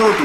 todos!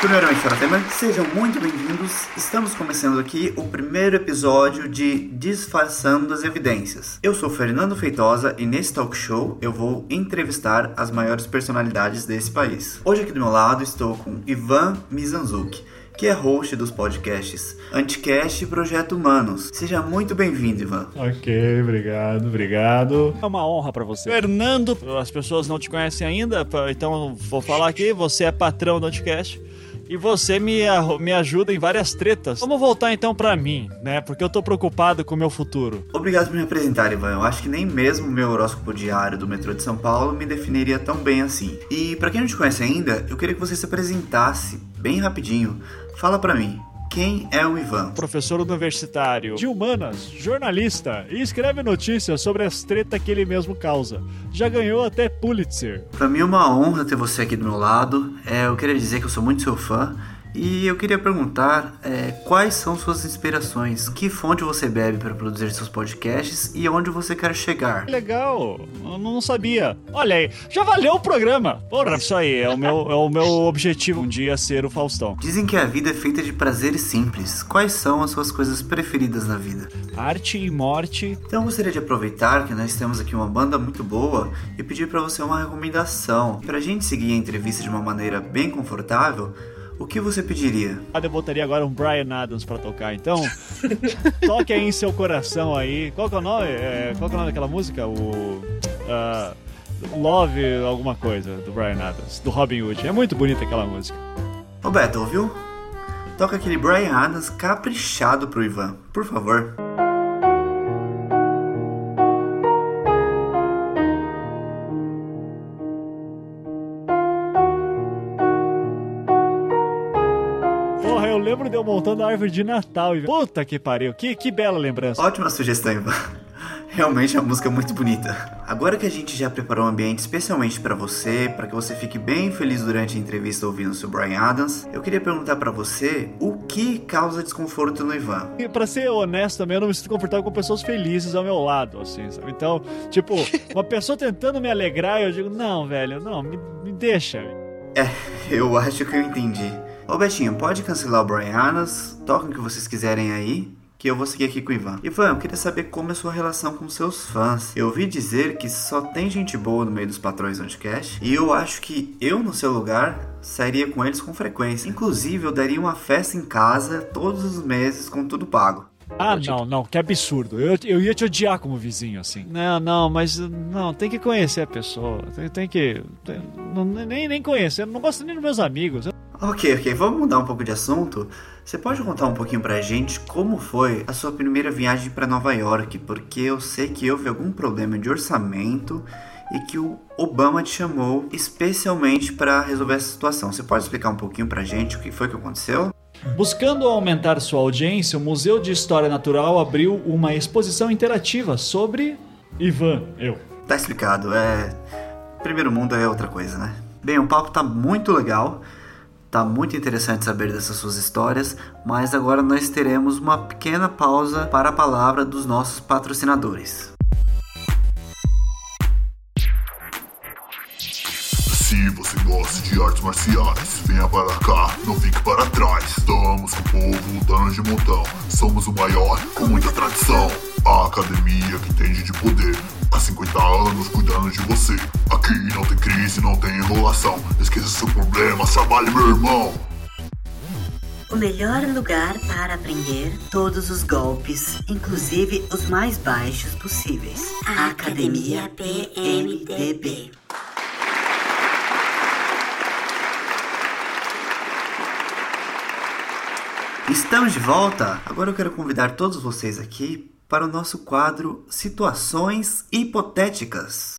Primeiramente, para tema, sejam muito bem-vindos. Estamos começando aqui o primeiro episódio de Disfarçando as Evidências. Eu sou Fernando Feitosa e nesse talk show eu vou entrevistar as maiores personalidades desse país. Hoje aqui do meu lado estou com Ivan Mizanzuki que é host dos podcasts Anticast e Projeto Humanos. Seja muito bem-vindo, Ivan. Ok, obrigado, obrigado. É uma honra para você. Fernando, as pessoas não te conhecem ainda, então vou falar aqui, você é patrão do Anticast e você me, me ajuda em várias tretas. Vamos voltar então para mim, né? Porque eu tô preocupado com o meu futuro. Obrigado por me apresentar, Ivan. Eu acho que nem mesmo o meu horóscopo diário do metrô de São Paulo me definiria tão bem assim. E para quem não te conhece ainda, eu queria que você se apresentasse bem rapidinho. Fala para mim, quem é o Ivan? Professor universitário de humanas, jornalista e escreve notícias sobre as tretas que ele mesmo causa. Já ganhou até Pulitzer. Para mim é uma honra ter você aqui do meu lado. É, eu queria dizer que eu sou muito seu fã e eu queria perguntar é, quais são suas inspirações, que fonte você bebe para produzir seus podcasts e onde você quer chegar. Legal, eu não sabia. Olha aí, já valeu o programa. Porra, isso aí é o meu, é o meu objetivo um dia ser o Faustão. Dizem que a vida é feita de prazeres simples. Quais são as suas coisas preferidas na vida? Arte e morte. Então eu gostaria de aproveitar que nós temos aqui uma banda muito boa e pedir para você uma recomendação. Para a gente seguir a entrevista de uma maneira bem confortável, o que você pediria? Eu botaria agora um Brian Adams pra tocar, então toque aí em seu coração aí. Qual que é o nome? É, qual que é o nome daquela música? O uh, Love alguma coisa do Brian Adams, do Robin Hood. É muito bonita aquela música. Roberto, ouviu? Toca aquele Brian Adams caprichado pro Ivan, por favor. Lembro de eu montando a árvore de Natal. E... Puta que pariu, que, que bela lembrança. Ótima sugestão, Ivan. Realmente a música é muito bonita. Agora que a gente já preparou um ambiente especialmente para você, para que você fique bem feliz durante a entrevista ouvindo o Brian Adams, eu queria perguntar para você o que causa desconforto no Ivan. E para ser honesto também, eu não me sinto confortável com pessoas felizes ao meu lado, assim, sabe? Então, tipo, uma pessoa tentando me alegrar, eu digo, não, velho, não, me, me deixa. É, eu acho que eu entendi. Ô Betinho, pode cancelar o Brian Adams, toquem o que vocês quiserem aí, que eu vou seguir aqui com o Ivan. Ivan, eu queria saber como é a sua relação com seus fãs. Eu ouvi dizer que só tem gente boa no meio dos patrões do Anticast, e eu acho que eu, no seu lugar, sairia com eles com frequência. Inclusive, eu daria uma festa em casa todos os meses com tudo pago. Ah, não, não, que absurdo. Eu, eu ia te odiar como vizinho, assim. Não, não, mas não, tem que conhecer a pessoa. Tem, tem que. Tem, não, nem, nem conhecer. Eu não gosto nem dos meus amigos. Eu Ok, ok, vamos mudar um pouco de assunto. Você pode contar um pouquinho pra gente como foi a sua primeira viagem para Nova York? Porque eu sei que houve algum problema de orçamento e que o Obama te chamou especialmente para resolver essa situação. Você pode explicar um pouquinho pra gente o que foi que aconteceu? Buscando aumentar sua audiência, o Museu de História Natural abriu uma exposição interativa sobre Ivan, eu. Tá explicado, é. Primeiro mundo é outra coisa, né? Bem, o papo tá muito legal. Tá muito interessante saber dessas suas histórias, mas agora nós teremos uma pequena pausa para a palavra dos nossos patrocinadores. Se você gosta de artes marciais, venha para cá, não fique para trás. Estamos com o povo lutando de montão. Somos o maior com muita tradição. A academia que entende de poder. Há 50 anos cuidando de você. Aqui não tem crise, não tem enrolação. Esqueça seu problema, trabalhe, meu irmão. O melhor lugar para aprender todos os golpes, inclusive os mais baixos possíveis. A Academia PMDB. Estamos de volta! Agora eu quero convidar todos vocês aqui para o nosso quadro Situações Hipotéticas.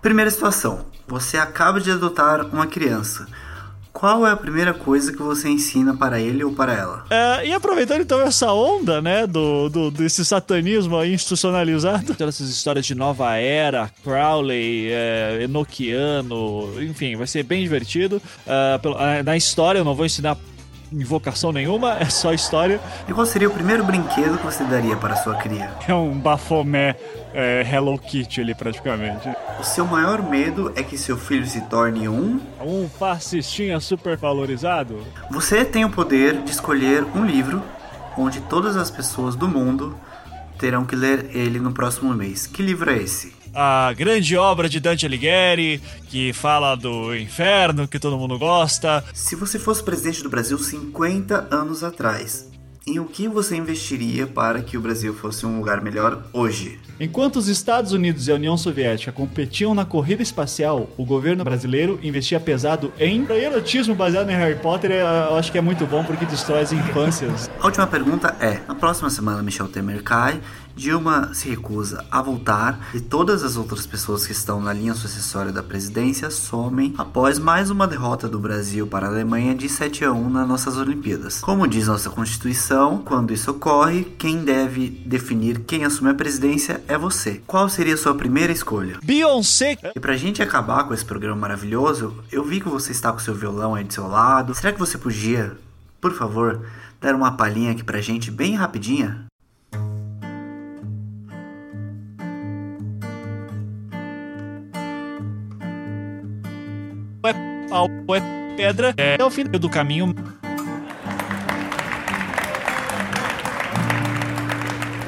Primeira situação: você acaba de adotar uma criança. Qual é a primeira coisa que você ensina para ele ou para ela? É, e aproveitando então essa onda, né, do, do desse satanismo institucionalizado, essas histórias de nova era, Crowley, é, Enochiano, enfim, vai ser bem divertido. Uh, na história eu não vou ensinar invocação nenhuma, é só história. E qual seria o primeiro brinquedo que você daria para sua cria? É um bafomé é, Hello Kitty ali, praticamente. O seu maior medo é que seu filho se torne um... Um fascistinha super valorizado? Você tem o poder de escolher um livro onde todas as pessoas do mundo terão que ler ele no próximo mês. Que livro é esse? A grande obra de Dante Alighieri, que fala do inferno, que todo mundo gosta. Se você fosse presidente do Brasil 50 anos atrás, em o que você investiria para que o Brasil fosse um lugar melhor hoje? Enquanto os Estados Unidos e a União Soviética competiam na corrida espacial, o governo brasileiro investia pesado em erotismo baseado em Harry Potter. Eu acho que é muito bom porque destrói as infâncias. A última pergunta é: na próxima semana Michel Temer cai, Dilma se recusa a voltar e todas as outras pessoas que estão na linha sucessória da presidência somem após mais uma derrota do Brasil para a Alemanha de 7 a 1 nas nossas Olimpíadas. Como diz nossa Constituição, quando isso ocorre, quem deve definir quem assume a presidência é você. Qual seria a sua primeira escolha? Beyoncé! E pra gente acabar com esse programa maravilhoso, eu vi que você está com seu violão aí do seu lado. Será que você podia, por favor, dar uma palhinha aqui pra gente bem rapidinha? pau é pedra, é o fim do caminho.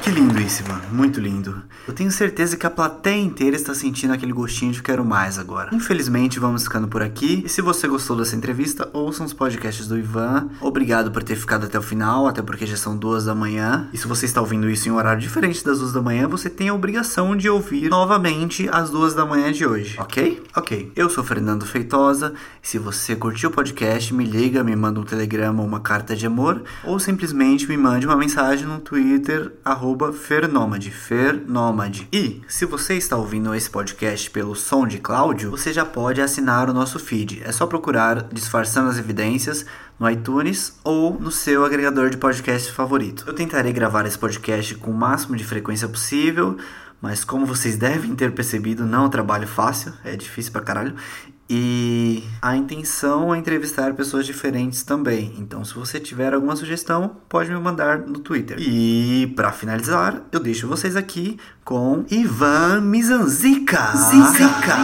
Que lindo isso, Ivan. Muito lindo. Eu tenho certeza que a plateia inteira está sentindo aquele gostinho de quero mais agora. Infelizmente, vamos ficando por aqui. E se você gostou dessa entrevista, ouçam os podcasts do Ivan. Obrigado por ter ficado até o final, até porque já são duas da manhã. E se você está ouvindo isso em um horário diferente das duas da manhã, você tem a obrigação de ouvir novamente às duas da manhã de hoje, ok? Ok. Eu sou Fernando Feitosa. Se você curtiu o podcast, me liga, me manda um telegrama ou uma carta de amor, ou simplesmente me mande uma mensagem no Twitter, arroba Fernômade. Fernômade. E, se você está ouvindo esse podcast pelo som de Cláudio, você já pode assinar o nosso feed. É só procurar Disfarçando as Evidências no iTunes ou no seu agregador de podcast favorito. Eu tentarei gravar esse podcast com o máximo de frequência possível, mas como vocês devem ter percebido, não é um trabalho fácil, é difícil pra caralho. E a intenção é entrevistar pessoas diferentes também. Então, se você tiver alguma sugestão, pode me mandar no Twitter. E para finalizar, eu deixo vocês aqui com Ivan Mizanzica. Zica.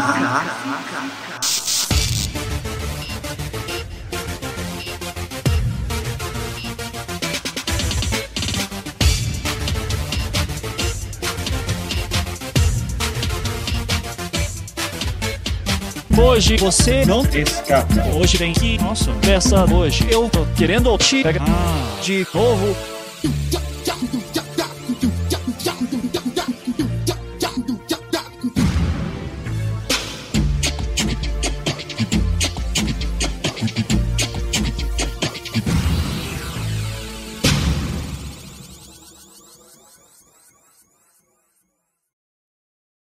Hoje você não escapa. Hoje tem que. Nossa, peça hoje. Eu tô querendo te pegar ah. de novo.